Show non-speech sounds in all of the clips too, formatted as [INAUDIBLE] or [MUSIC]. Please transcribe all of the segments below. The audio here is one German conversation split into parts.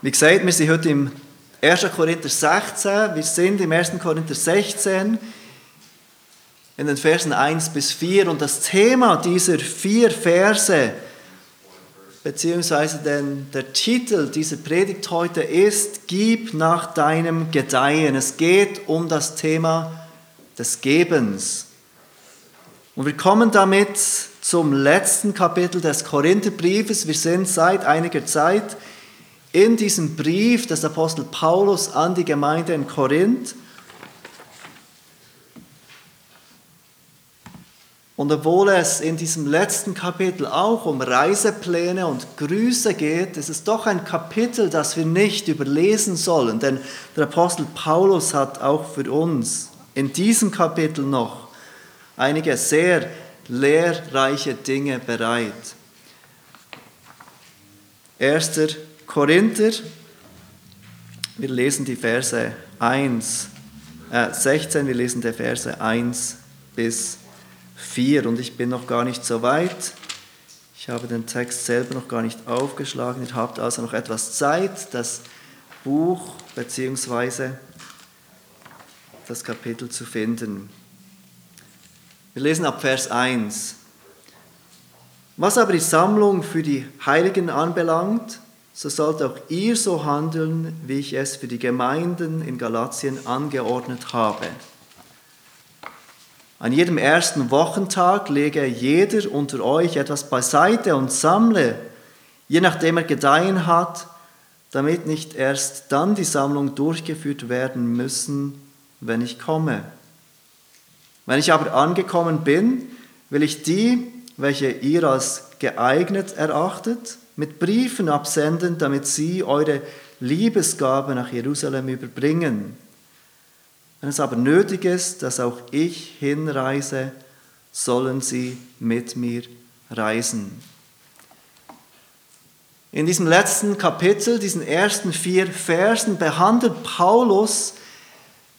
Wie gesagt, wir sind heute im 1. Korinther 16, wir sind im 1. Korinther 16 in den Versen 1 bis 4 und das Thema dieser vier Verse, beziehungsweise den, der Titel dieser Predigt heute ist, Gib nach deinem Gedeihen. Es geht um das Thema des Gebens. Und wir kommen damit zum letzten Kapitel des Korintherbriefes. Wir sind seit einiger Zeit in diesem Brief des Apostel Paulus an die Gemeinde in Korinth. Und obwohl es in diesem letzten Kapitel auch um Reisepläne und Grüße geht, ist es doch ein Kapitel, das wir nicht überlesen sollen. Denn der Apostel Paulus hat auch für uns in diesem Kapitel noch einige sehr lehrreiche Dinge bereit. 1. Korinther, wir lesen die Verse 1, äh 16, wir lesen die Verse 1 bis 4. 4 und ich bin noch gar nicht so weit. Ich habe den Text selber noch gar nicht aufgeschlagen. Ihr habt also noch etwas Zeit, das Buch bzw. das Kapitel zu finden. Wir lesen ab Vers 1. Was aber die Sammlung für die Heiligen anbelangt, so sollt auch ihr so handeln, wie ich es für die Gemeinden in Galatien angeordnet habe. An jedem ersten Wochentag lege jeder unter euch etwas beiseite und sammle, je nachdem er gedeihen hat, damit nicht erst dann die Sammlung durchgeführt werden müssen, wenn ich komme. Wenn ich aber angekommen bin, will ich die, welche ihr als geeignet erachtet, mit Briefen absenden, damit sie eure Liebesgabe nach Jerusalem überbringen wenn es aber nötig ist, dass auch ich hinreise, sollen sie mit mir reisen. In diesem letzten Kapitel, diesen ersten vier Versen, behandelt Paulus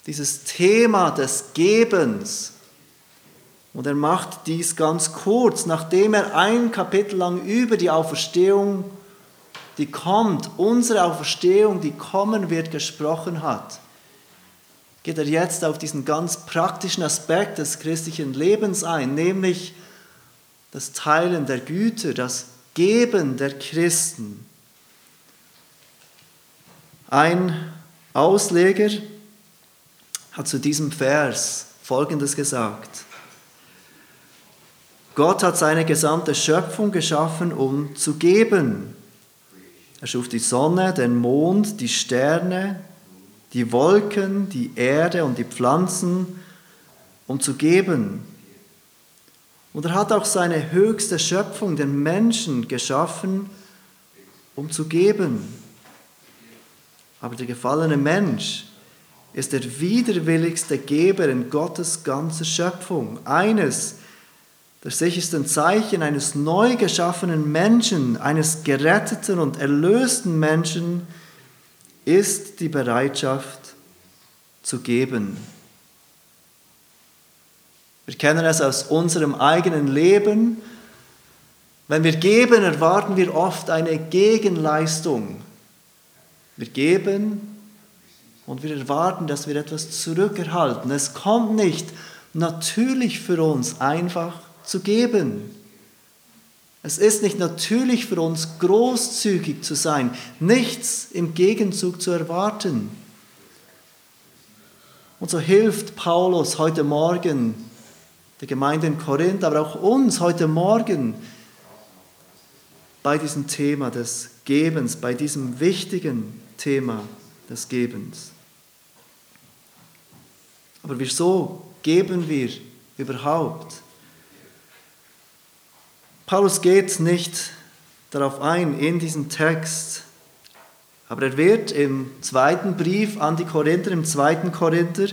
dieses Thema des Gebens. Und er macht dies ganz kurz, nachdem er ein Kapitel lang über die Auferstehung, die kommt, unsere Auferstehung, die kommen wird, gesprochen hat geht er jetzt auf diesen ganz praktischen Aspekt des christlichen Lebens ein, nämlich das Teilen der Güter, das Geben der Christen. Ein Ausleger hat zu diesem Vers Folgendes gesagt. Gott hat seine gesamte Schöpfung geschaffen, um zu geben. Er schuf die Sonne, den Mond, die Sterne, die Wolken, die Erde und die Pflanzen, um zu geben. Und er hat auch seine höchste Schöpfung, den Menschen, geschaffen, um zu geben. Aber der gefallene Mensch ist der widerwilligste Geber in Gottes ganzer Schöpfung. Eines der sichersten Zeichen eines neu geschaffenen Menschen, eines geretteten und erlösten Menschen, ist die Bereitschaft zu geben. Wir kennen es aus unserem eigenen Leben. Wenn wir geben, erwarten wir oft eine Gegenleistung. Wir geben und wir erwarten, dass wir etwas zurückerhalten. Es kommt nicht natürlich für uns einfach zu geben. Es ist nicht natürlich für uns, großzügig zu sein, nichts im Gegenzug zu erwarten. Und so hilft Paulus heute Morgen der Gemeinde in Korinth, aber auch uns heute Morgen bei diesem Thema des Gebens, bei diesem wichtigen Thema des Gebens. Aber wieso geben wir überhaupt? Paulus geht nicht darauf ein in diesem Text, aber er wird im zweiten Brief an die Korinther, im zweiten Korinther,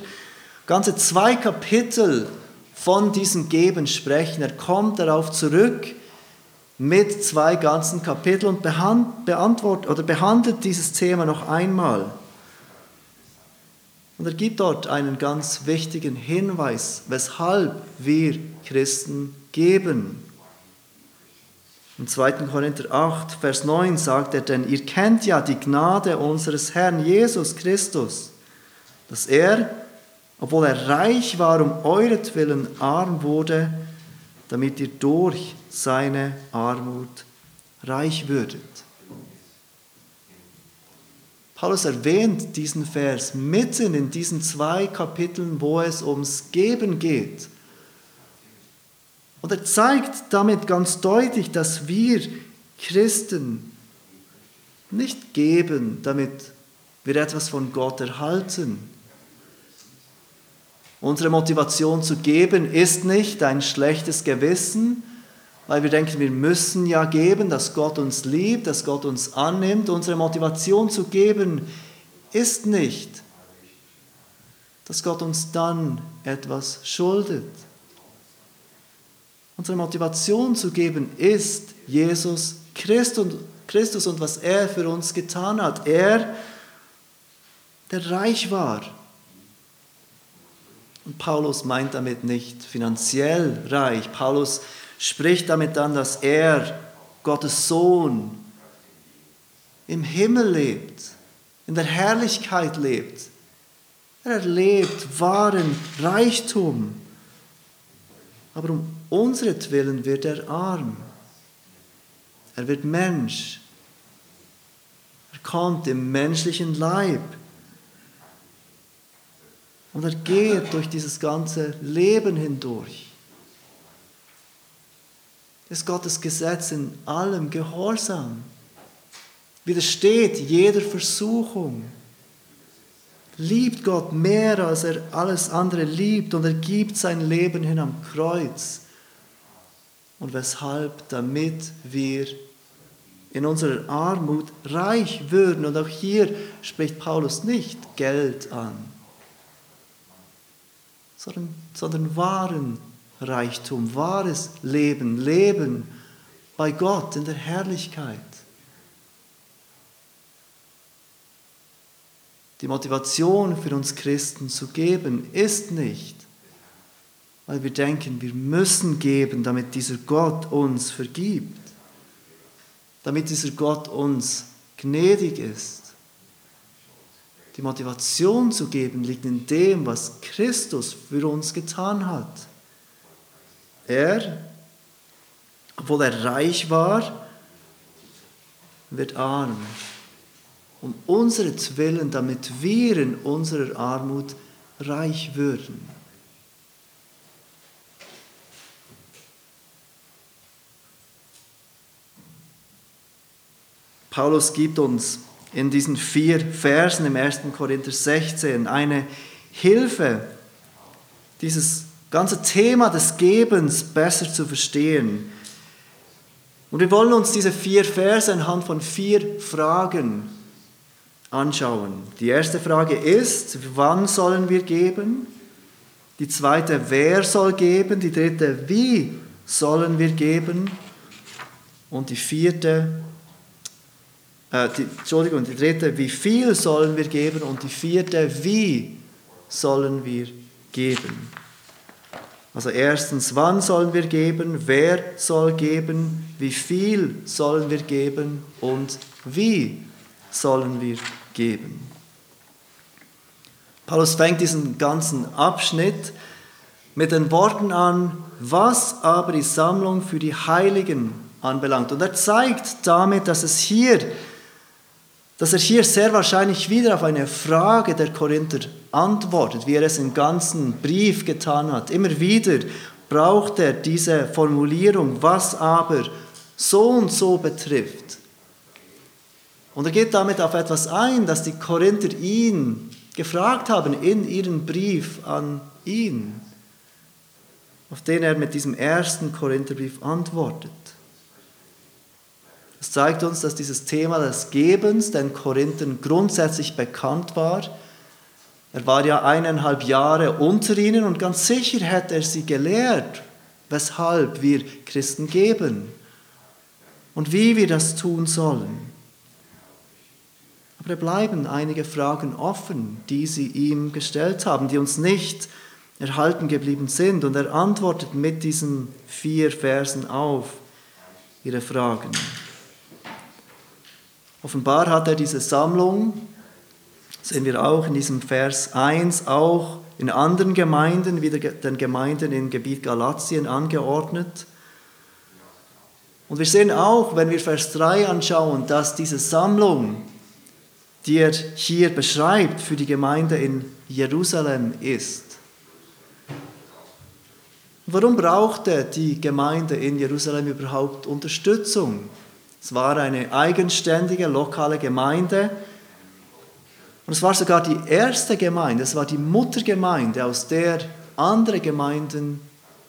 ganze zwei Kapitel von diesem Geben sprechen. Er kommt darauf zurück mit zwei ganzen Kapiteln und beantwortet oder behandelt dieses Thema noch einmal. Und er gibt dort einen ganz wichtigen Hinweis, weshalb wir Christen geben. Im 2. Korinther 8, Vers 9 sagt er, denn ihr kennt ja die Gnade unseres Herrn Jesus Christus, dass er, obwohl er reich war, um euretwillen arm wurde, damit ihr durch seine Armut reich würdet. Paulus erwähnt diesen Vers mitten in diesen zwei Kapiteln, wo es ums Geben geht. Und er zeigt damit ganz deutlich, dass wir Christen nicht geben, damit wir etwas von Gott erhalten. Unsere Motivation zu geben ist nicht ein schlechtes Gewissen, weil wir denken, wir müssen ja geben, dass Gott uns liebt, dass Gott uns annimmt. Unsere Motivation zu geben ist nicht, dass Gott uns dann etwas schuldet. Unsere Motivation zu geben ist Jesus Christus und was er für uns getan hat. Er, der reich war. Und Paulus meint damit nicht finanziell reich. Paulus spricht damit dann, dass er, Gottes Sohn, im Himmel lebt, in der Herrlichkeit lebt. Er erlebt wahren Reichtum. Aber um unseretwillen wird er arm. Er wird Mensch. Er kommt im menschlichen Leib. Und er geht durch dieses ganze Leben hindurch. Ist Gottes Gesetz in allem Gehorsam. Widersteht jeder Versuchung. Liebt Gott mehr, als er alles andere liebt und er gibt sein Leben hin am Kreuz und weshalb? Damit wir in unserer Armut reich würden. Und auch hier spricht Paulus nicht Geld an, sondern, sondern wahren Reichtum, wahres Leben, Leben bei Gott in der Herrlichkeit. Die Motivation für uns Christen zu geben ist nicht, weil wir denken, wir müssen geben, damit dieser Gott uns vergibt, damit dieser Gott uns gnädig ist. Die Motivation zu geben liegt in dem, was Christus für uns getan hat. Er, obwohl er reich war, wird arm. Um unseretwillen, damit wir in unserer Armut reich würden. Paulus gibt uns in diesen vier Versen im 1. Korinther 16 eine Hilfe, dieses ganze Thema des Gebens besser zu verstehen. Und wir wollen uns diese vier Verse anhand von vier Fragen anschauen. Die erste Frage ist, wann sollen wir geben? Die zweite, wer soll geben? Die dritte, wie sollen wir geben? Und die vierte, äh, die, Entschuldigung, die dritte, wie viel sollen wir geben? Und die vierte, wie sollen wir geben? Also erstens, wann sollen wir geben? Wer soll geben? Wie viel sollen wir geben? Und wie sollen wir geben? Paulus fängt diesen ganzen Abschnitt mit den Worten an, was aber die Sammlung für die Heiligen anbelangt. Und er zeigt damit, dass es hier dass er hier sehr wahrscheinlich wieder auf eine Frage der Korinther antwortet, wie er es im ganzen Brief getan hat. Immer wieder braucht er diese Formulierung, was aber so und so betrifft. Und er geht damit auf etwas ein, dass die Korinther ihn gefragt haben in ihrem Brief an ihn, auf den er mit diesem ersten Korintherbrief antwortet. Es zeigt uns, dass dieses Thema des Gebens den Korinthern grundsätzlich bekannt war. Er war ja eineinhalb Jahre unter ihnen und ganz sicher hätte er sie gelehrt, weshalb wir Christen geben und wie wir das tun sollen. Aber da bleiben einige Fragen offen, die sie ihm gestellt haben, die uns nicht erhalten geblieben sind. Und er antwortet mit diesen vier Versen auf ihre Fragen. Offenbar hat er diese Sammlung, sehen wir auch in diesem Vers 1, auch in anderen Gemeinden, wie den Gemeinden im Gebiet Galatien angeordnet. Und wir sehen auch, wenn wir Vers 3 anschauen, dass diese Sammlung, die er hier beschreibt für die Gemeinde in Jerusalem ist. Warum brauchte die Gemeinde in Jerusalem überhaupt Unterstützung? Es war eine eigenständige lokale Gemeinde, und es war sogar die erste Gemeinde, es war die Muttergemeinde, aus der andere Gemeinden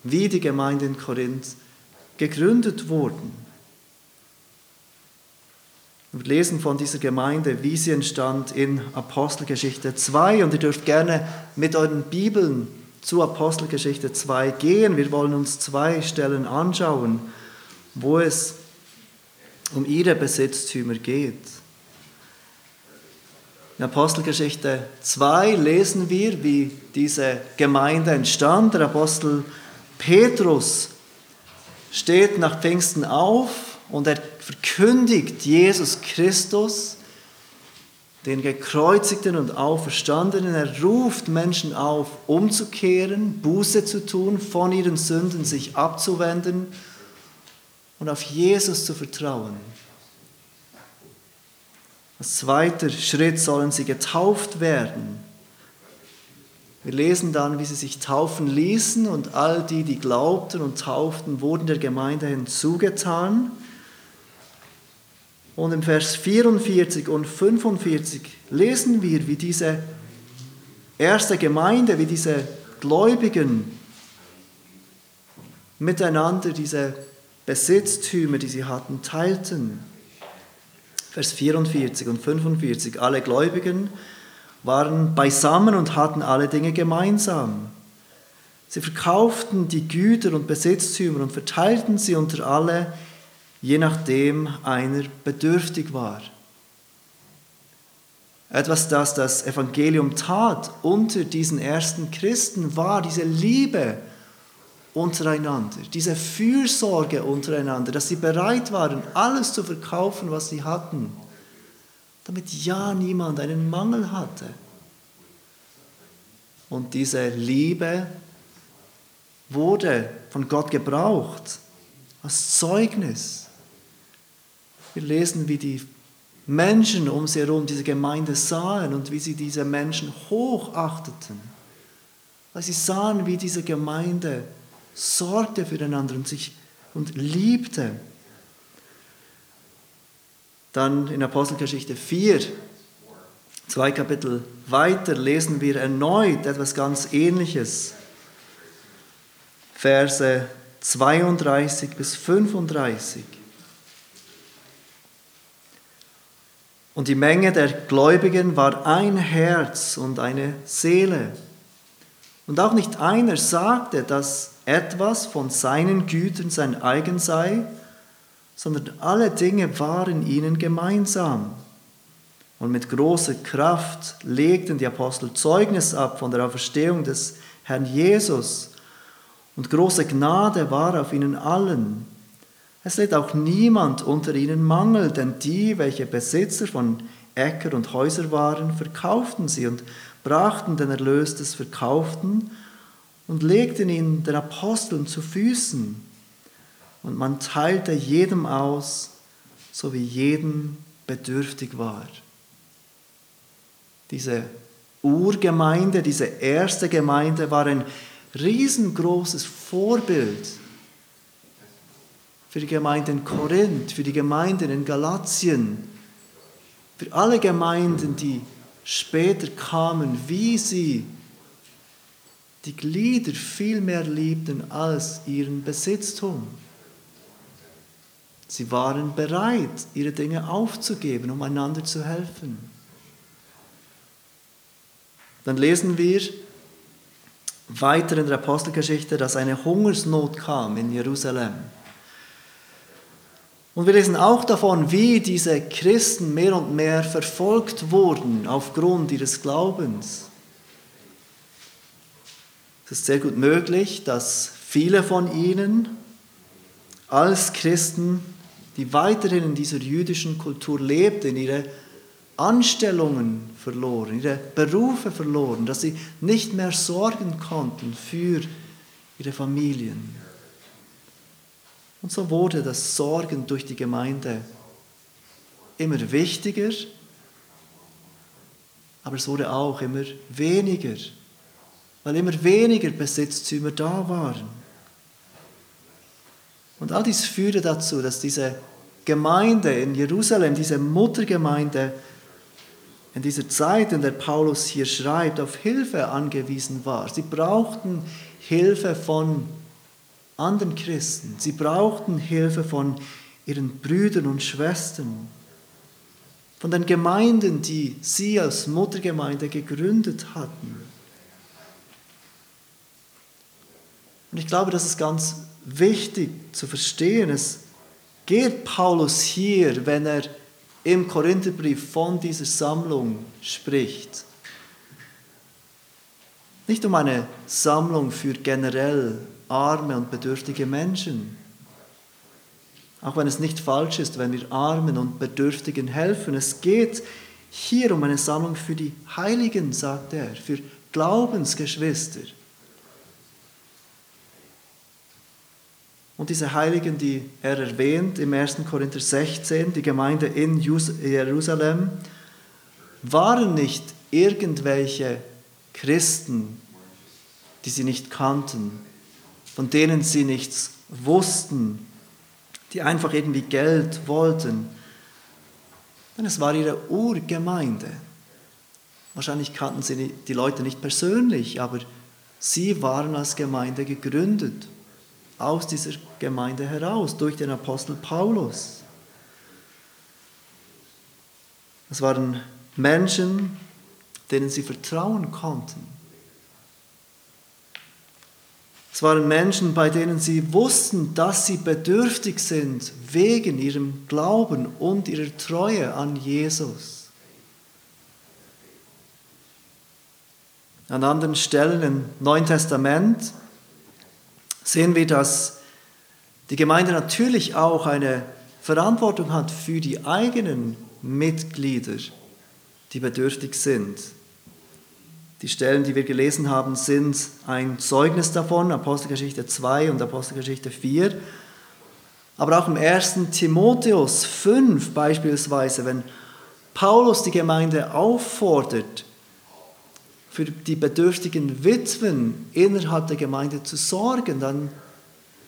wie die Gemeinde in Korinth gegründet wurden. Wir lesen von dieser Gemeinde, wie sie entstand in Apostelgeschichte 2 und ihr dürft gerne mit euren Bibeln zu Apostelgeschichte 2 gehen. Wir wollen uns zwei Stellen anschauen, wo es um ihre Besitztümer geht. In Apostelgeschichte 2 lesen wir, wie diese Gemeinde entstand. Der Apostel Petrus steht nach Pfingsten auf und er verkündigt Jesus Christus, den gekreuzigten und auferstandenen. Er ruft Menschen auf, umzukehren, Buße zu tun, von ihren Sünden sich abzuwenden und auf Jesus zu vertrauen. Als zweiter Schritt sollen sie getauft werden. Wir lesen dann, wie sie sich taufen ließen und all die, die glaubten und tauften, wurden der Gemeinde hinzugetan. Und im Vers 44 und 45 lesen wir, wie diese erste Gemeinde, wie diese Gläubigen miteinander diese Besitztümer, die sie hatten, teilten. Vers 44 und 45. Alle Gläubigen waren beisammen und hatten alle Dinge gemeinsam. Sie verkauften die Güter und Besitztümer und verteilten sie unter alle, je nachdem einer bedürftig war. Etwas, das das Evangelium tat unter diesen ersten Christen, war diese Liebe untereinander, diese Fürsorge untereinander, dass sie bereit waren, alles zu verkaufen, was sie hatten, damit ja niemand einen Mangel hatte. Und diese Liebe wurde von Gott gebraucht als Zeugnis. Wir lesen, wie die Menschen um sie herum diese Gemeinde sahen und wie sie diese Menschen hochachteten. Weil sie sahen, wie diese Gemeinde sorgte füreinander und sich und liebte. Dann in Apostelgeschichte 4, zwei Kapitel weiter, lesen wir erneut etwas ganz Ähnliches. Verse 32 bis 35. Und die Menge der Gläubigen war ein Herz und eine Seele. Und auch nicht einer sagte, dass etwas von seinen Gütern sein eigen sei, sondern alle Dinge waren ihnen gemeinsam. Und mit großer Kraft legten die Apostel Zeugnis ab von der Auferstehung des Herrn Jesus. Und große Gnade war auf ihnen allen. Es litt auch niemand unter ihnen Mangel, denn die, welche Besitzer von Äcker und Häuser waren, verkauften sie und brachten den Erlös des Verkauften und legten ihn den Aposteln zu Füßen. Und man teilte jedem aus, so wie jedem bedürftig war. Diese Urgemeinde, diese erste Gemeinde war ein riesengroßes Vorbild für die Gemeinde in Korinth, für die Gemeinden in Galatien, für alle Gemeinden, die später kamen, wie sie die Glieder viel mehr liebten als ihren Besitztum. Sie waren bereit, ihre Dinge aufzugeben, um einander zu helfen. Dann lesen wir weiter in der Apostelgeschichte, dass eine Hungersnot kam in Jerusalem. Und wir lesen auch davon, wie diese Christen mehr und mehr verfolgt wurden aufgrund ihres Glaubens. Es ist sehr gut möglich, dass viele von ihnen als Christen die weiterhin in dieser jüdischen Kultur lebten, ihre Anstellungen verloren, ihre Berufe verloren, dass sie nicht mehr sorgen konnten für ihre Familien. Und so wurde das Sorgen durch die Gemeinde immer wichtiger, aber es wurde auch immer weniger, weil immer weniger Besitztümer da waren. Und all dies führte dazu, dass diese Gemeinde in Jerusalem, diese Muttergemeinde, in dieser Zeit, in der Paulus hier schreibt, auf Hilfe angewiesen war. Sie brauchten Hilfe von anderen Christen. Sie brauchten Hilfe von ihren Brüdern und Schwestern, von den Gemeinden, die sie als Muttergemeinde gegründet hatten. Und ich glaube, das ist ganz wichtig zu verstehen. Es geht Paulus hier, wenn er im Korintherbrief von dieser Sammlung spricht. Nicht um eine Sammlung für generell arme und bedürftige Menschen. Auch wenn es nicht falsch ist, wenn wir Armen und Bedürftigen helfen. Es geht hier um eine Sammlung für die Heiligen, sagt er, für Glaubensgeschwister. Und diese Heiligen, die er erwähnt im 1. Korinther 16, die Gemeinde in Jerusalem, waren nicht irgendwelche Christen, die sie nicht kannten, von denen sie nichts wussten, die einfach irgendwie Geld wollten. Denn es war ihre Urgemeinde. Wahrscheinlich kannten sie die Leute nicht persönlich, aber sie waren als Gemeinde gegründet aus dieser Gemeinde heraus, durch den Apostel Paulus. Es waren Menschen, denen sie vertrauen konnten. Es waren Menschen, bei denen sie wussten, dass sie bedürftig sind wegen ihrem Glauben und ihrer Treue an Jesus. An anderen Stellen im Neuen Testament sehen wir, dass die Gemeinde natürlich auch eine Verantwortung hat für die eigenen Mitglieder, die bedürftig sind. Die Stellen, die wir gelesen haben, sind ein Zeugnis davon, Apostelgeschichte 2 und Apostelgeschichte 4. Aber auch im 1. Timotheus 5 beispielsweise, wenn Paulus die Gemeinde auffordert, für die bedürftigen Witwen innerhalb der Gemeinde zu sorgen, dann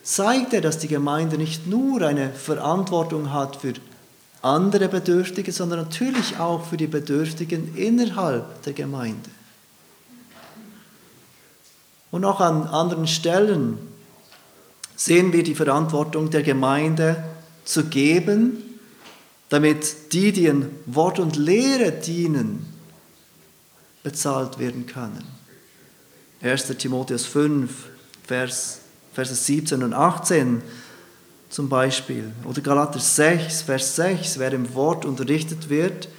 zeigt er, dass die Gemeinde nicht nur eine Verantwortung hat für andere Bedürftige, sondern natürlich auch für die Bedürftigen innerhalb der Gemeinde. Und auch an anderen Stellen sehen wir die Verantwortung der Gemeinde zu geben, damit die, die in Wort und Lehre dienen, bezahlt werden können. 1. Timotheus 5, Vers, Verse 17 und 18 zum Beispiel. Oder Galater 6, Vers 6, wer im Wort unterrichtet wird,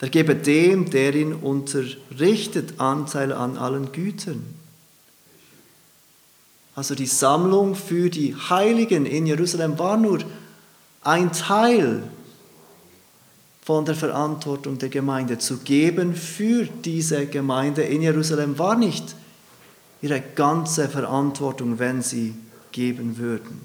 der gebe dem, der ihn unterrichtet, Anteil an allen Gütern. Also die Sammlung für die Heiligen in Jerusalem war nur ein Teil von der Verantwortung der Gemeinde zu geben für diese Gemeinde in Jerusalem war nicht ihre ganze Verantwortung, wenn sie geben würden.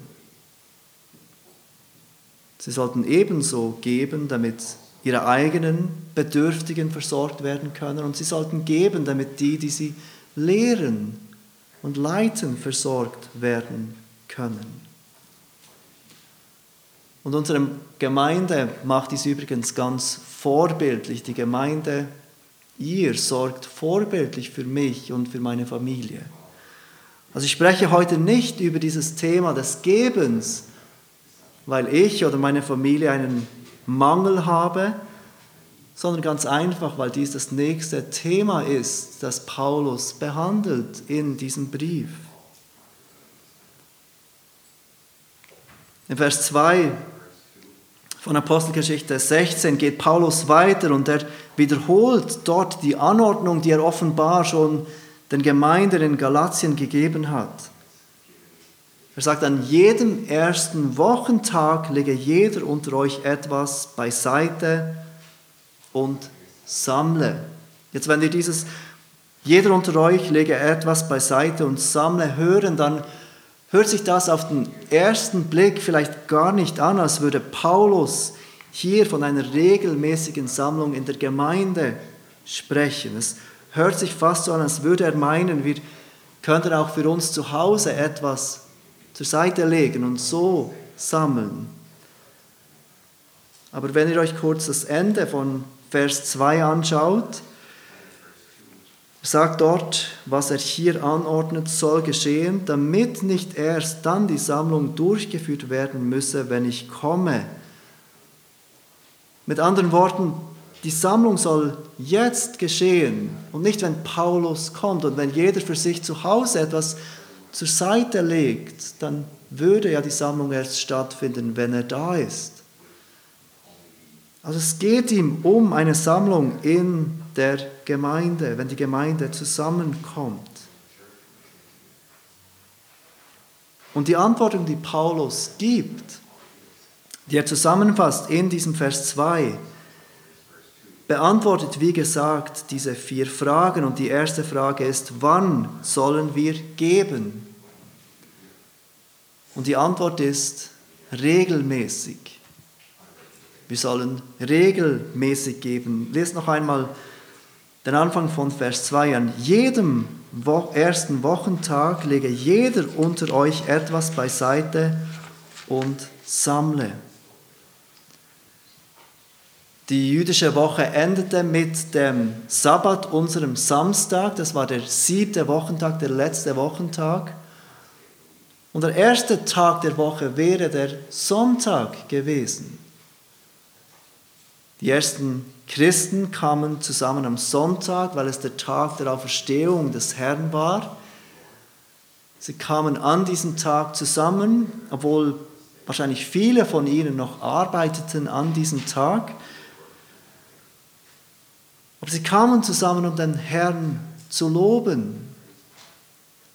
Sie sollten ebenso geben, damit ihre eigenen Bedürftigen versorgt werden können und sie sollten geben, damit die, die sie lehren und leiten, versorgt werden können. Und unsere Gemeinde macht dies übrigens ganz vorbildlich. Die Gemeinde, ihr sorgt vorbildlich für mich und für meine Familie. Also ich spreche heute nicht über dieses Thema des Gebens, weil ich oder meine Familie einen Mangel habe, sondern ganz einfach, weil dies das nächste Thema ist, das Paulus behandelt in diesem Brief. In Vers 2 von Apostelgeschichte 16 geht Paulus weiter und er wiederholt dort die Anordnung, die er offenbar schon den Gemeinden in Galatien gegeben hat. Er sagt, an jedem ersten Wochentag lege jeder unter euch etwas beiseite und sammle. Jetzt, wenn ihr dieses, jeder unter euch lege etwas beiseite und sammle, hören, dann hört sich das auf den ersten Blick vielleicht gar nicht an, als würde Paulus hier von einer regelmäßigen Sammlung in der Gemeinde sprechen. Es hört sich fast so an, als würde er meinen, wir könnten auch für uns zu Hause etwas zur Seite legen und so sammeln. Aber wenn ihr euch kurz das Ende von Vers 2 anschaut, sagt dort, was er hier anordnet, soll geschehen, damit nicht erst dann die Sammlung durchgeführt werden müsse, wenn ich komme. Mit anderen Worten, die Sammlung soll jetzt geschehen und nicht, wenn Paulus kommt und wenn jeder für sich zu Hause etwas zur Seite legt, dann würde ja die Sammlung erst stattfinden, wenn er da ist. Also es geht ihm um eine Sammlung in der Gemeinde, wenn die Gemeinde zusammenkommt. Und die Antwortung, die Paulus gibt, die er zusammenfasst in diesem Vers 2, beantwortet, wie gesagt, diese vier Fragen. Und die erste Frage ist, wann sollen wir geben? Und die Antwort ist regelmäßig. Wir sollen regelmäßig geben. Lest noch einmal den Anfang von Vers 2 an. Jedem ersten Wochentag lege jeder unter euch etwas beiseite und sammle. Die jüdische Woche endete mit dem Sabbat, unserem Samstag. Das war der siebte Wochentag, der letzte Wochentag. Und der erste Tag der Woche wäre der Sonntag gewesen. Die ersten Christen kamen zusammen am Sonntag, weil es der Tag der Auferstehung des Herrn war. Sie kamen an diesem Tag zusammen, obwohl wahrscheinlich viele von ihnen noch arbeiteten an diesem Tag. Aber sie kamen zusammen, um den Herrn zu loben,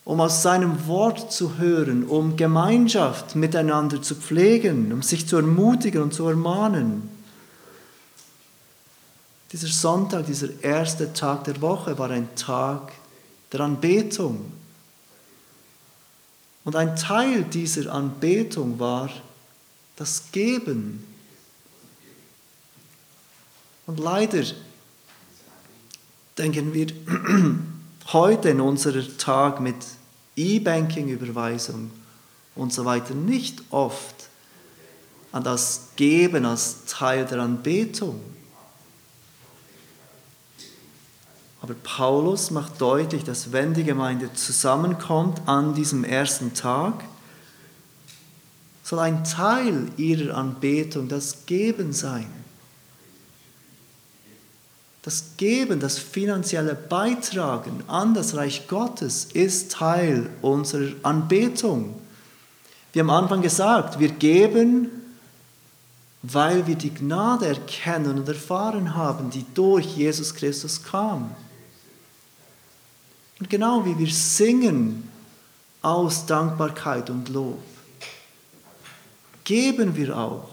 um aus seinem Wort zu hören, um Gemeinschaft miteinander zu pflegen, um sich zu ermutigen und zu ermahnen. Dieser Sonntag, dieser erste Tag der Woche war ein Tag der Anbetung. Und ein Teil dieser Anbetung war das Geben. Und leider denken wir [CLEARS THROAT] heute in unserem Tag mit E-Banking-Überweisung und so weiter nicht oft an das Geben als Teil der Anbetung. Aber Paulus macht deutlich, dass wenn die Gemeinde zusammenkommt an diesem ersten Tag, soll ein Teil ihrer Anbetung das Geben sein. Das Geben, das finanzielle Beitragen an das Reich Gottes ist Teil unserer Anbetung. Wir haben am Anfang gesagt, wir geben, weil wir die Gnade erkennen und erfahren haben, die durch Jesus Christus kam. Und genau wie wir singen aus Dankbarkeit und Lob, geben wir auch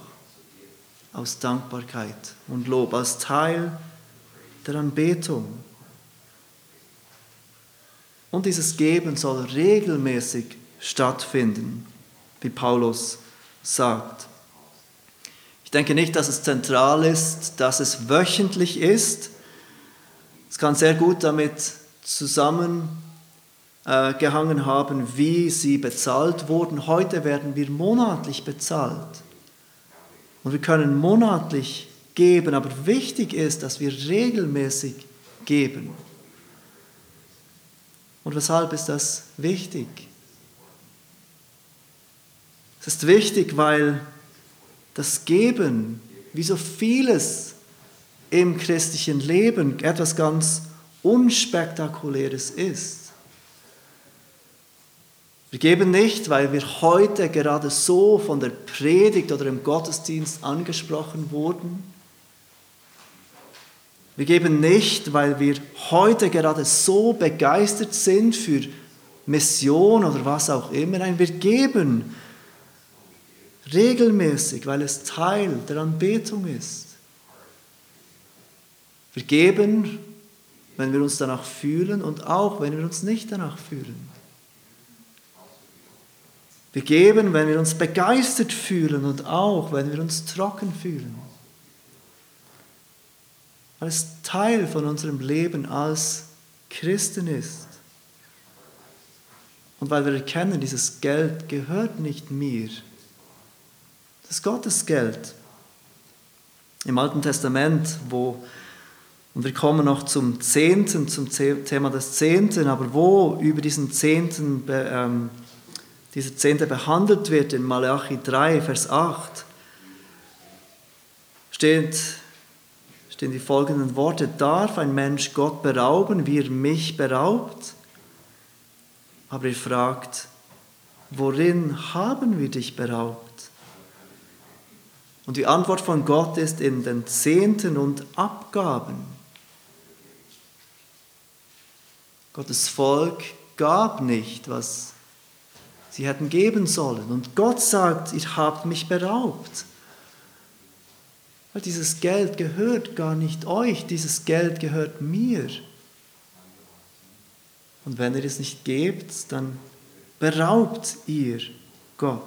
aus Dankbarkeit und Lob als Teil der Anbetung. Und dieses Geben soll regelmäßig stattfinden, wie Paulus sagt. Ich denke nicht, dass es zentral ist, dass es wöchentlich ist. Es kann sehr gut damit zusammengehangen haben, wie sie bezahlt wurden. Heute werden wir monatlich bezahlt. Und wir können monatlich geben, aber wichtig ist, dass wir regelmäßig geben. Und weshalb ist das wichtig? Es ist wichtig, weil das Geben, wie so vieles im christlichen Leben, etwas ganz Unspektakuläres ist. Wir geben nicht, weil wir heute gerade so von der Predigt oder im Gottesdienst angesprochen wurden, wir geben nicht, weil wir heute gerade so begeistert sind für Mission oder was auch immer. Nein, wir geben regelmäßig, weil es Teil der Anbetung ist. Wir geben, wenn wir uns danach fühlen und auch, wenn wir uns nicht danach fühlen. Wir geben, wenn wir uns begeistert fühlen und auch, wenn wir uns trocken fühlen. Weil es Teil von unserem Leben als Christen ist. Und weil wir erkennen, dieses Geld gehört nicht mir. Das ist Gottes Geld. Im Alten Testament, wo, und wir kommen noch zum Zehnten, zum Thema des Zehnten, aber wo über diesen Zehnten ähm, dieser Zehnte behandelt wird in Malachi 3, Vers 8, steht, stehen die folgenden Worte, darf ein Mensch Gott berauben, wie er mich beraubt? Aber er fragt, worin haben wir dich beraubt? Und die Antwort von Gott ist in den Zehnten und Abgaben. Gottes Volk gab nicht, was sie hätten geben sollen. Und Gott sagt, ihr habt mich beraubt. Weil dieses Geld gehört gar nicht euch, dieses Geld gehört mir. Und wenn ihr es nicht gebt, dann beraubt ihr Gott.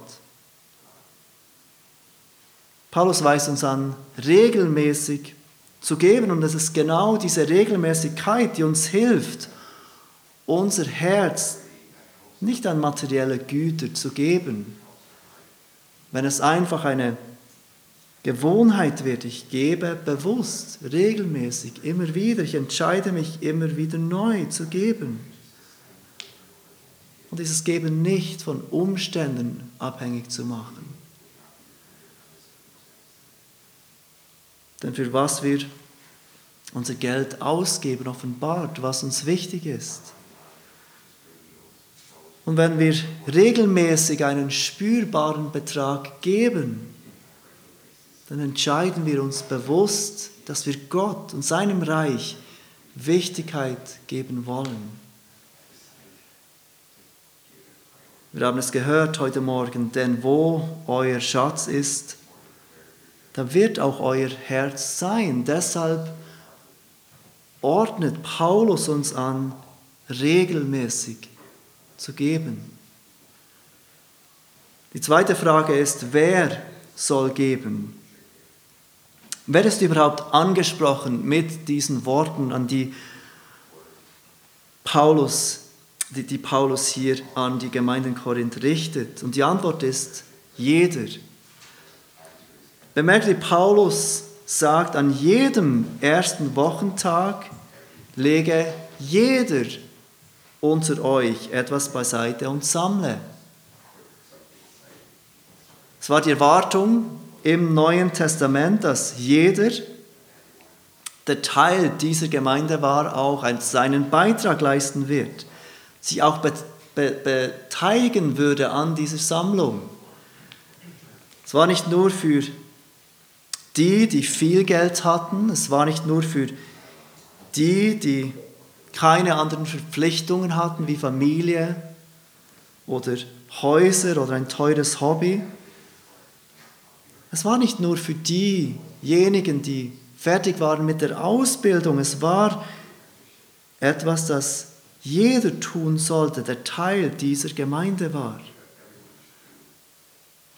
Paulus weist uns an, regelmäßig zu geben. Und es ist genau diese Regelmäßigkeit, die uns hilft, unser Herz nicht an materielle Güter zu geben. Wenn es einfach eine Gewohnheit wird, ich gebe bewusst, regelmäßig, immer wieder, ich entscheide mich immer wieder neu zu geben. Und dieses Geben nicht von Umständen abhängig zu machen. Denn für was wir unser Geld ausgeben, offenbart, was uns wichtig ist. Und wenn wir regelmäßig einen spürbaren Betrag geben, dann entscheiden wir uns bewusst, dass wir Gott und seinem Reich Wichtigkeit geben wollen. Wir haben es gehört heute Morgen, denn wo euer Schatz ist, da wird auch euer Herz sein. Deshalb ordnet Paulus uns an, regelmäßig zu geben. Die zweite Frage ist, wer soll geben? Wer ist überhaupt angesprochen mit diesen Worten, an die Paulus, die, die Paulus hier an die Gemeinde in Korinth richtet? Und die Antwort ist jeder. Bemerkt, wie Paulus sagt, an jedem ersten Wochentag lege jeder unter euch etwas beiseite und sammle. Es war die Erwartung im Neuen Testament, dass jeder, der Teil dieser Gemeinde war, auch seinen Beitrag leisten wird, sich auch beteiligen würde an dieser Sammlung. Es war nicht nur für die, die viel Geld hatten, es war nicht nur für die, die keine anderen Verpflichtungen hatten wie Familie oder Häuser oder ein teures Hobby. Es war nicht nur für diejenigen, die fertig waren mit der Ausbildung, es war etwas, das jeder tun sollte, der Teil dieser Gemeinde war.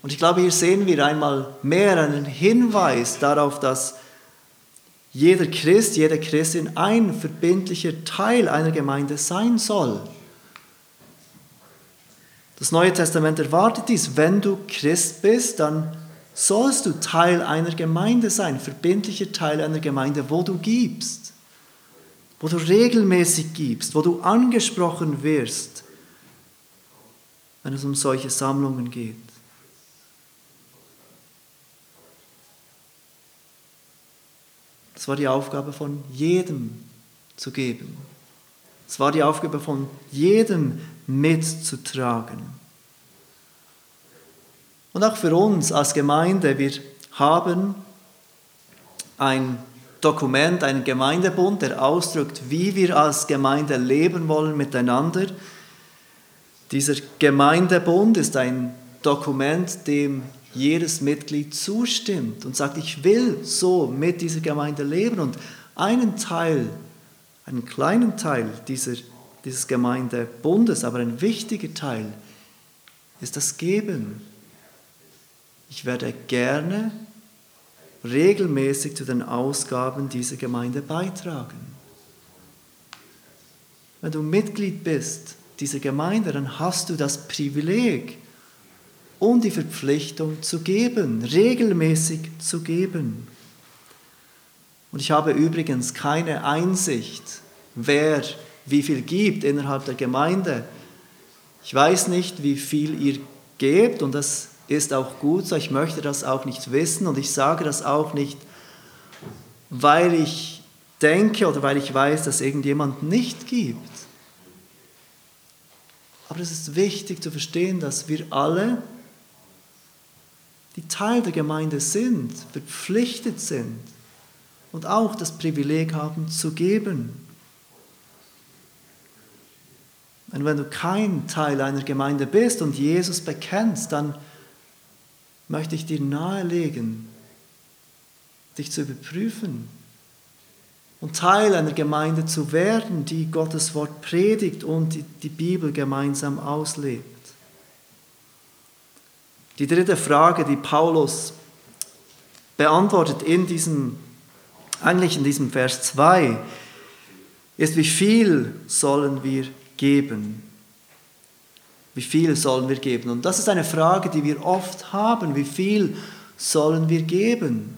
Und ich glaube, hier sehen wir einmal mehr einen Hinweis darauf, dass jeder Christ, jede Christin ein verbindlicher Teil einer Gemeinde sein soll. Das Neue Testament erwartet dies. Wenn du Christ bist, dann sollst du Teil einer Gemeinde sein, verbindlicher Teil einer Gemeinde, wo du gibst, wo du regelmäßig gibst, wo du angesprochen wirst, wenn es um solche Sammlungen geht. Es war die Aufgabe von jedem zu geben. Es war die Aufgabe von jedem mitzutragen. Und auch für uns als Gemeinde, wir haben ein Dokument, einen Gemeindebund, der ausdrückt, wie wir als Gemeinde leben wollen miteinander. Dieser Gemeindebund ist ein Dokument, dem jedes Mitglied zustimmt und sagt, ich will so mit dieser Gemeinde leben und einen Teil, einen kleinen Teil dieser, dieses Gemeindebundes, aber ein wichtiger Teil ist das Geben. Ich werde gerne regelmäßig zu den Ausgaben dieser Gemeinde beitragen. Wenn du Mitglied bist dieser Gemeinde, dann hast du das Privileg und die Verpflichtung zu geben, regelmäßig zu geben. Und ich habe übrigens keine Einsicht, wer wie viel gibt innerhalb der Gemeinde. Ich weiß nicht, wie viel ihr gebt und das ist auch gut so. Ich möchte das auch nicht wissen und ich sage das auch nicht, weil ich denke oder weil ich weiß, dass irgendjemand nicht gibt. Aber es ist wichtig zu verstehen, dass wir alle, die Teil der Gemeinde sind, verpflichtet sind und auch das Privileg haben zu geben. Und wenn du kein Teil einer Gemeinde bist und Jesus bekennst, dann möchte ich dir nahelegen, dich zu überprüfen und Teil einer Gemeinde zu werden, die Gottes Wort predigt und die Bibel gemeinsam auslebt. Die dritte Frage, die Paulus beantwortet in diesem, eigentlich in diesem Vers 2, ist, wie viel sollen wir geben? Wie viel sollen wir geben? Und das ist eine Frage, die wir oft haben. Wie viel sollen wir geben?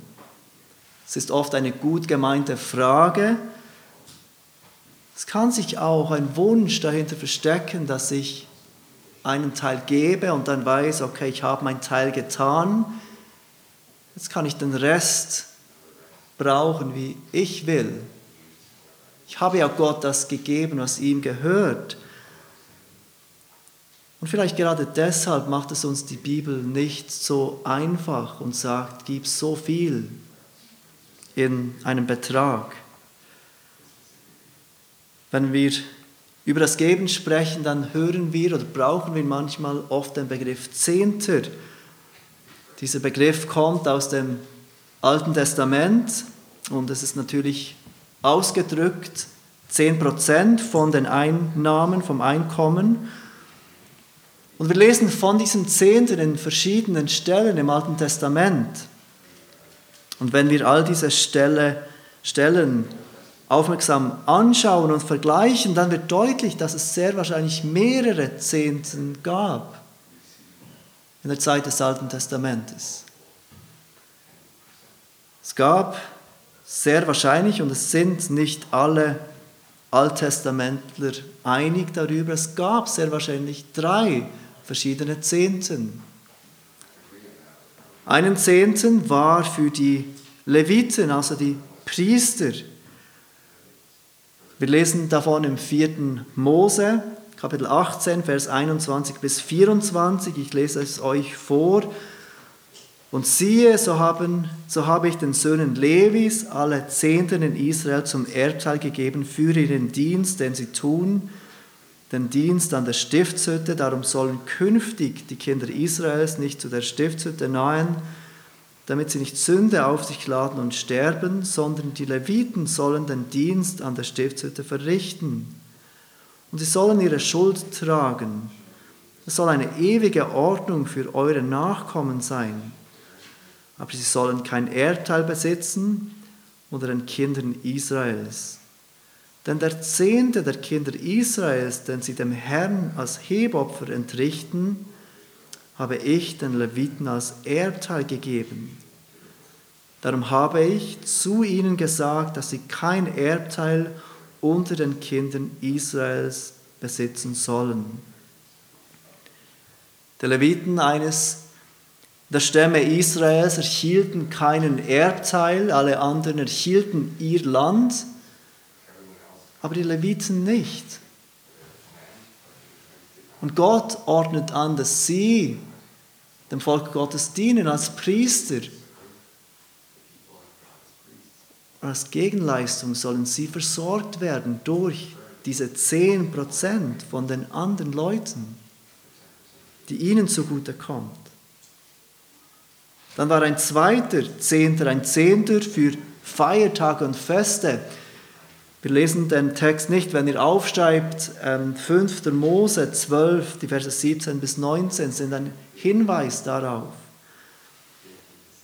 Es ist oft eine gut gemeinte Frage. Es kann sich auch ein Wunsch dahinter verstecken, dass ich einen Teil gebe und dann weiß, okay, ich habe meinen Teil getan. Jetzt kann ich den Rest brauchen, wie ich will. Ich habe ja Gott das gegeben, was ihm gehört. Und vielleicht gerade deshalb macht es uns die Bibel nicht so einfach und sagt, gib so viel in einem Betrag. Wenn wir über das Geben sprechen, dann hören wir oder brauchen wir manchmal oft den Begriff Zehnter. Dieser Begriff kommt aus dem Alten Testament und es ist natürlich ausgedrückt 10% von den Einnahmen, vom Einkommen. Und wir lesen von diesem Zehnten in verschiedenen Stellen im Alten Testament. Und wenn wir all diese Stelle, Stellen aufmerksam anschauen und vergleichen, dann wird deutlich, dass es sehr wahrscheinlich mehrere Zehnten gab in der Zeit des Alten Testamentes. Es gab sehr wahrscheinlich, und es sind nicht alle Alttestamentler einig darüber, es gab sehr wahrscheinlich drei verschiedene Zehnten. Einen Zehnten war für die Leviten, also die Priester. Wir lesen davon im 4. Mose, Kapitel 18, Vers 21 bis 24. Ich lese es euch vor. Und siehe, so, haben, so habe ich den Söhnen Levis alle Zehnten in Israel zum Erbteil gegeben für ihren Dienst, den sie tun, den Dienst an der Stiftshütte. Darum sollen künftig die Kinder Israels nicht zu der Stiftshütte nahen, damit sie nicht Sünde auf sich laden und sterben, sondern die Leviten sollen den Dienst an der Stiftshütte verrichten. Und sie sollen ihre Schuld tragen. Es soll eine ewige Ordnung für eure Nachkommen sein. Aber sie sollen kein Erdteil besitzen unter den Kindern Israels. Denn der Zehnte der Kinder Israels, den sie dem Herrn als Hebopfer entrichten, habe ich den Leviten als Erbteil gegeben. Darum habe ich zu ihnen gesagt, dass sie kein Erbteil unter den Kindern Israels besitzen sollen. Die Leviten eines der Stämme Israels erhielten keinen Erbteil, alle anderen erhielten ihr Land aber die Leviten nicht. Und Gott ordnet an, dass sie dem Volk Gottes dienen als Priester. Als Gegenleistung sollen sie versorgt werden durch diese 10% von den anderen Leuten. die ihnen zugute kommt. Dann war ein zweiter Zehnter, ein Zehnter für Feiertage und Feste. Wir lesen den Text nicht, wenn ihr aufschreibt, 5. Ähm, Mose 12, die Verse 17 bis 19 sind ein Hinweis darauf.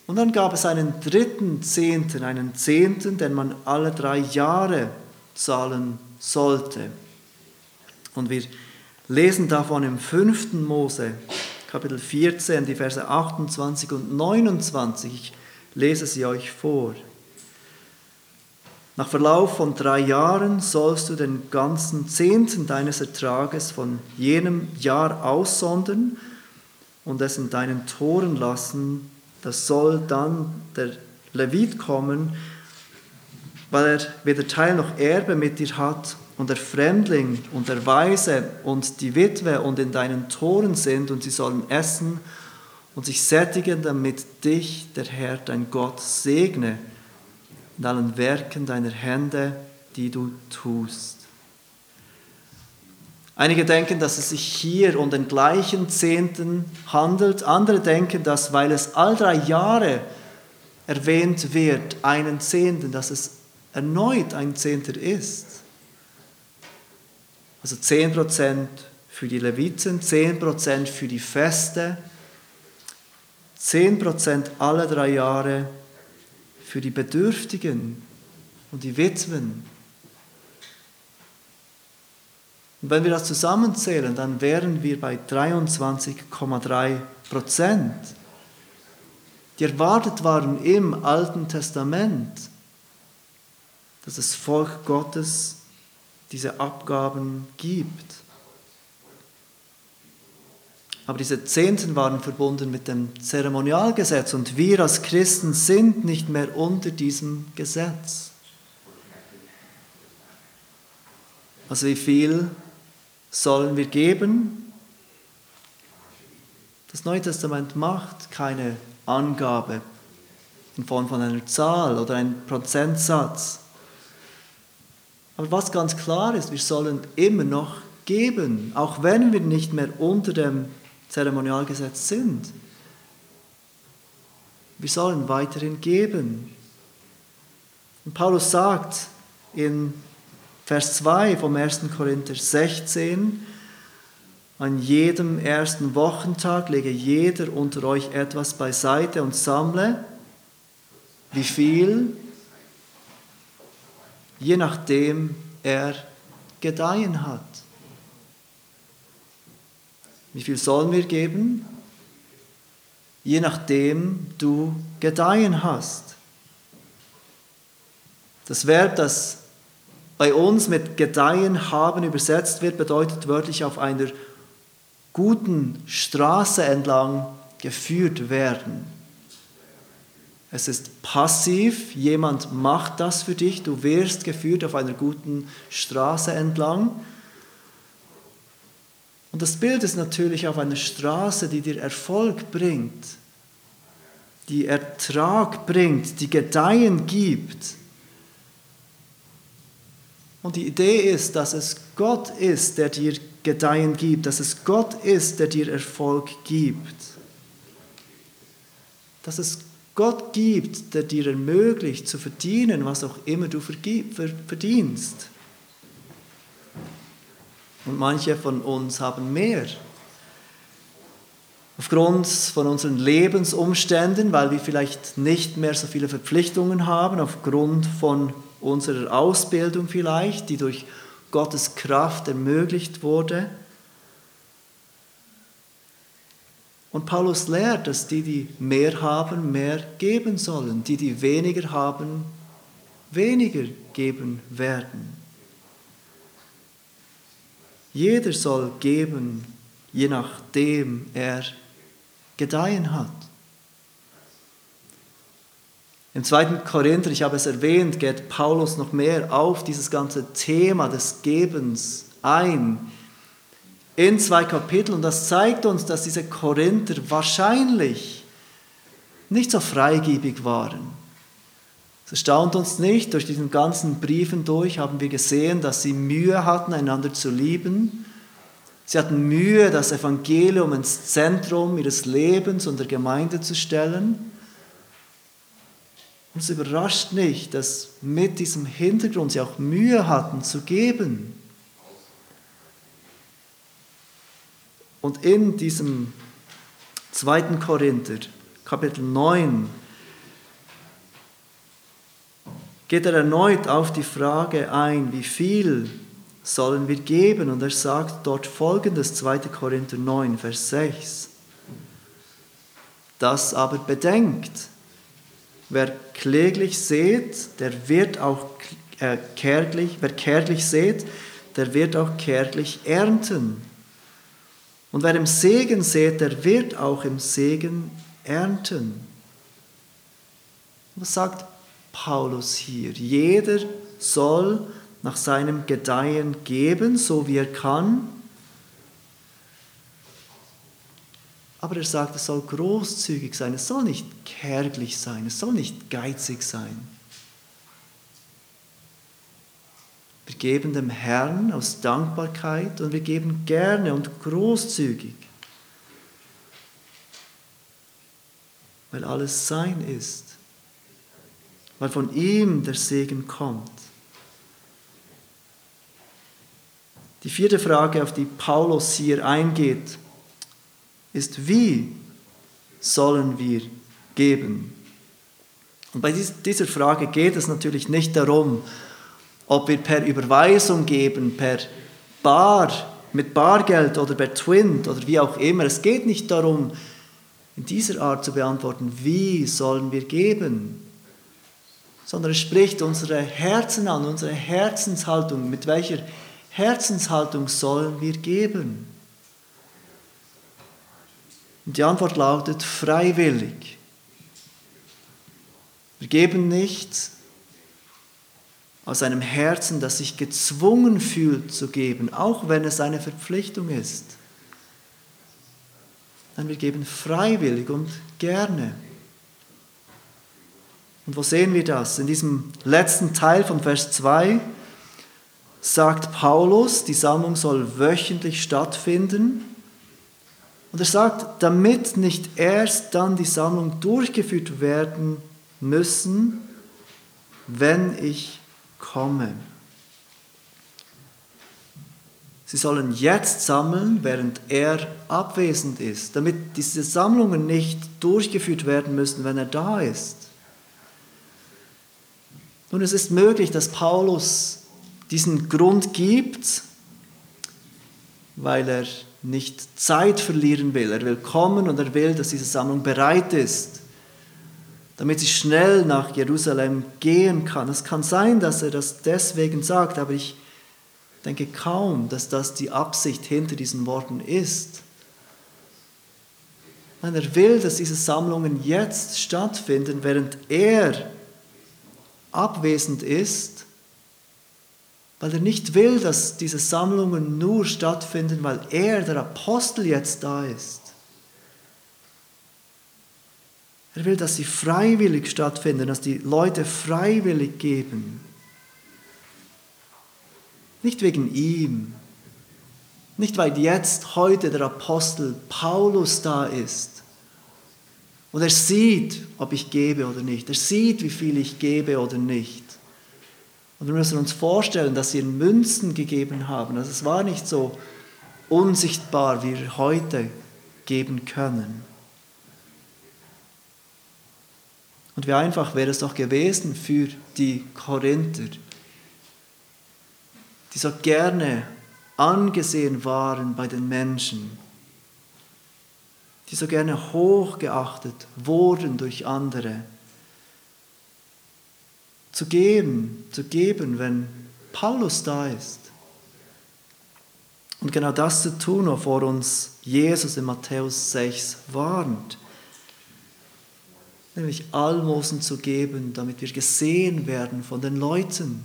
Und dann gab es einen dritten Zehnten, einen Zehnten, den man alle drei Jahre zahlen sollte. Und wir lesen davon im 5. Mose, Kapitel 14, die Verse 28 und 29. Ich lese sie euch vor. Nach Verlauf von drei Jahren sollst du den ganzen Zehnten deines Ertrages von jenem Jahr aussondern und es in deinen Toren lassen. Das soll dann der Levit kommen, weil er weder Teil noch Erbe mit dir hat und der Fremdling und der Weise und die Witwe und in deinen Toren sind und sie sollen essen und sich sättigen, damit dich der Herr, dein Gott, segne in allen Werken deiner Hände, die du tust. Einige denken, dass es sich hier um den gleichen Zehnten handelt. Andere denken, dass, weil es all drei Jahre erwähnt wird, einen Zehnten, dass es erneut ein Zehnter ist. Also 10% für die Leviten, 10% für die Feste, 10% alle drei Jahre für die Bedürftigen und die Witwen. Und wenn wir das zusammenzählen, dann wären wir bei 23,3 Prozent, die erwartet waren im Alten Testament, dass das Volk Gottes diese Abgaben gibt. Aber diese Zehnten waren verbunden mit dem Zeremonialgesetz und wir als Christen sind nicht mehr unter diesem Gesetz. Also wie viel sollen wir geben? Das Neue Testament macht keine Angabe in Form von einer Zahl oder einem Prozentsatz. Aber was ganz klar ist, wir sollen immer noch geben, auch wenn wir nicht mehr unter dem Zeremonialgesetz sind. Wir sollen weiterhin geben. Und Paulus sagt in Vers 2 vom 1. Korinther 16, an jedem ersten Wochentag lege jeder unter euch etwas beiseite und sammle, wie viel, je nachdem er gedeihen hat. Wie viel sollen wir geben? Je nachdem du gedeihen hast. Das Verb, das bei uns mit gedeihen haben übersetzt wird, bedeutet wörtlich auf einer guten Straße entlang geführt werden. Es ist passiv, jemand macht das für dich, du wirst geführt auf einer guten Straße entlang. Und das Bild ist natürlich auf einer Straße, die dir Erfolg bringt, die Ertrag bringt, die Gedeihen gibt. Und die Idee ist, dass es Gott ist, der dir Gedeihen gibt, dass es Gott ist, der dir Erfolg gibt. Dass es Gott gibt, der dir ermöglicht zu verdienen, was auch immer du verdienst. Und manche von uns haben mehr. Aufgrund von unseren Lebensumständen, weil wir vielleicht nicht mehr so viele Verpflichtungen haben, aufgrund von unserer Ausbildung vielleicht, die durch Gottes Kraft ermöglicht wurde. Und Paulus lehrt, dass die, die mehr haben, mehr geben sollen, die, die weniger haben, weniger geben werden. Jeder soll geben, je nachdem er gedeihen hat. Im zweiten Korinther, ich habe es erwähnt, geht Paulus noch mehr auf dieses ganze Thema des Gebens ein in zwei Kapiteln. Und das zeigt uns, dass diese Korinther wahrscheinlich nicht so freigebig waren. Es erstaunt uns nicht, durch diesen ganzen Briefen durch haben wir gesehen, dass sie Mühe hatten, einander zu lieben. Sie hatten Mühe, das Evangelium ins Zentrum ihres Lebens und der Gemeinde zu stellen. Und es überrascht nicht, dass mit diesem Hintergrund sie auch Mühe hatten zu geben. Und in diesem 2. Korinther, Kapitel 9, geht er erneut auf die Frage ein, wie viel sollen wir geben? Und er sagt dort folgendes, 2. Korinther 9, Vers 6. Das aber bedenkt, wer kläglich sät, der wird auch äh, kärglich, wer kärglich sät, der wird auch kärglich ernten. Und wer im Segen sät, der wird auch im Segen ernten. Was sagt Paulus hier? Jeder soll nach seinem Gedeihen geben, so wie er kann. Aber er sagt, es soll großzügig sein, es soll nicht kärglich sein, es soll nicht geizig sein. Wir geben dem Herrn aus Dankbarkeit und wir geben gerne und großzügig, weil alles sein ist, weil von ihm der Segen kommt. Die vierte Frage, auf die Paulus hier eingeht, ist, wie sollen wir geben? Und bei dieser Frage geht es natürlich nicht darum, ob wir per Überweisung geben, per Bar, mit Bargeld oder per Twint oder wie auch immer. Es geht nicht darum, in dieser Art zu beantworten, wie sollen wir geben, sondern es spricht unsere Herzen an, unsere Herzenshaltung, mit welcher Herzenshaltung sollen wir geben? Und die Antwort lautet freiwillig. Wir geben nicht aus einem Herzen, das sich gezwungen fühlt zu geben, auch wenn es eine Verpflichtung ist. Dann wir geben freiwillig und gerne. Und wo sehen wir das? In diesem letzten Teil von Vers 2 sagt Paulus, die Sammlung soll wöchentlich stattfinden. Und er sagt, damit nicht erst dann die Sammlung durchgeführt werden müssen, wenn ich komme. Sie sollen jetzt sammeln, während er abwesend ist, damit diese Sammlungen nicht durchgeführt werden müssen, wenn er da ist. Nun, es ist möglich, dass Paulus diesen Grund gibt, weil er nicht Zeit verlieren will. Er will kommen und er will, dass diese Sammlung bereit ist, damit sie schnell nach Jerusalem gehen kann. Es kann sein, dass er das deswegen sagt, aber ich denke kaum, dass das die Absicht hinter diesen Worten ist. Nein, er will, dass diese Sammlungen jetzt stattfinden, während er abwesend ist weil er nicht will, dass diese Sammlungen nur stattfinden, weil er, der Apostel, jetzt da ist. Er will, dass sie freiwillig stattfinden, dass die Leute freiwillig geben. Nicht wegen ihm, nicht weil jetzt heute der Apostel Paulus da ist und er sieht, ob ich gebe oder nicht. Er sieht, wie viel ich gebe oder nicht. Und wir müssen uns vorstellen, dass sie in Münzen gegeben haben. Also es war nicht so unsichtbar, wie wir heute geben können. Und wie einfach wäre es doch gewesen für die Korinther, die so gerne angesehen waren bei den Menschen, die so gerne hochgeachtet wurden durch andere zu geben, zu geben, wenn Paulus da ist. Und genau das zu tun, wovor uns Jesus in Matthäus 6 warnt. Nämlich Almosen zu geben, damit wir gesehen werden von den Leuten.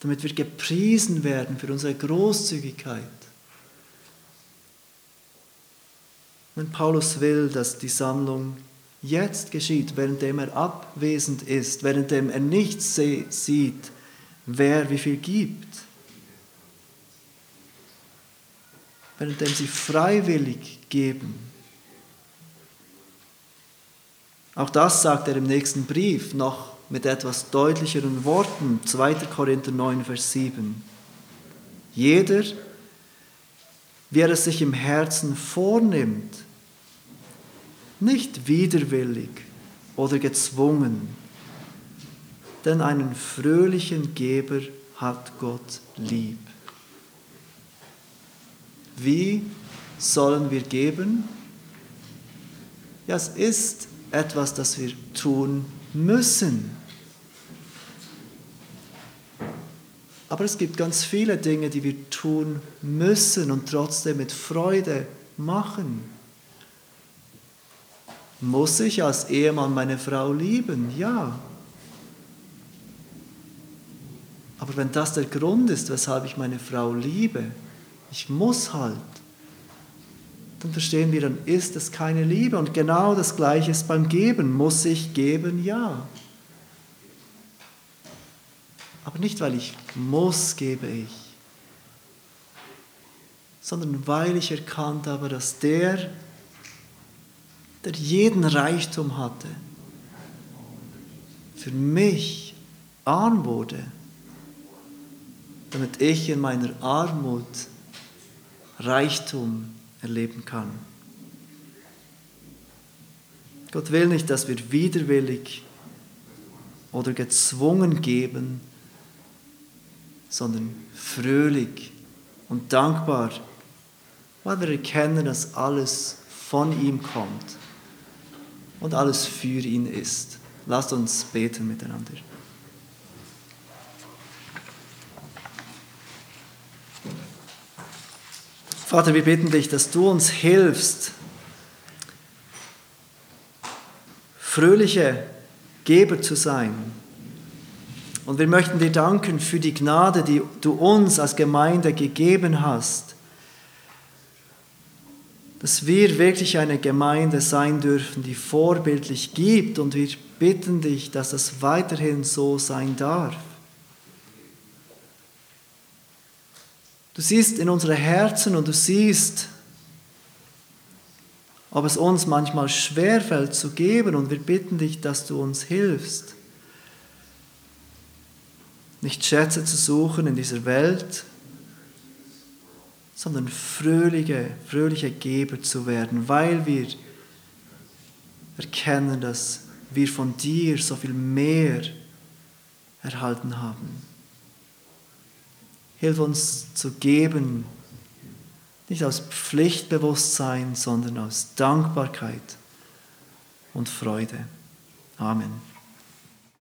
Damit wir gepriesen werden für unsere Großzügigkeit. Wenn Paulus will, dass die Sammlung jetzt geschieht, währenddem er abwesend ist, währenddem er nicht sieht, wer wie viel gibt. während sie freiwillig geben. Auch das sagt er im nächsten Brief noch mit etwas deutlicheren Worten, 2. Korinther 9, Vers 7. Jeder, wie er es sich im Herzen vornimmt, nicht widerwillig oder gezwungen, denn einen fröhlichen Geber hat Gott lieb. Wie sollen wir geben? Ja, es ist etwas, das wir tun müssen. Aber es gibt ganz viele Dinge, die wir tun müssen und trotzdem mit Freude machen. Muss ich als Ehemann meine Frau lieben? Ja. Aber wenn das der Grund ist, weshalb ich meine Frau liebe, ich muss halt, dann verstehen wir, dann ist es keine Liebe. Und genau das Gleiche ist beim Geben. Muss ich geben? Ja. Aber nicht, weil ich muss, gebe ich, sondern weil ich erkannt habe, dass der, der jeden Reichtum hatte, für mich arm wurde, damit ich in meiner Armut Reichtum erleben kann. Gott will nicht, dass wir widerwillig oder gezwungen geben, sondern fröhlich und dankbar, weil wir erkennen, dass alles von ihm kommt und alles für ihn ist. Lasst uns beten miteinander. Vater, wir bitten dich, dass du uns hilfst, fröhliche Geber zu sein. Und wir möchten dir danken für die Gnade, die du uns als Gemeinde gegeben hast, dass wir wirklich eine Gemeinde sein dürfen, die vorbildlich gibt. Und wir bitten dich, dass das weiterhin so sein darf. Du siehst in unsere Herzen und du siehst, ob es uns manchmal schwerfällt zu geben und wir bitten dich, dass du uns hilfst. Nicht Schätze zu suchen in dieser Welt, sondern fröhliche, fröhliche Geber zu werden, weil wir erkennen, dass wir von dir so viel mehr erhalten haben. Hilf uns zu geben, nicht aus Pflichtbewusstsein, sondern aus Dankbarkeit und Freude. Amen.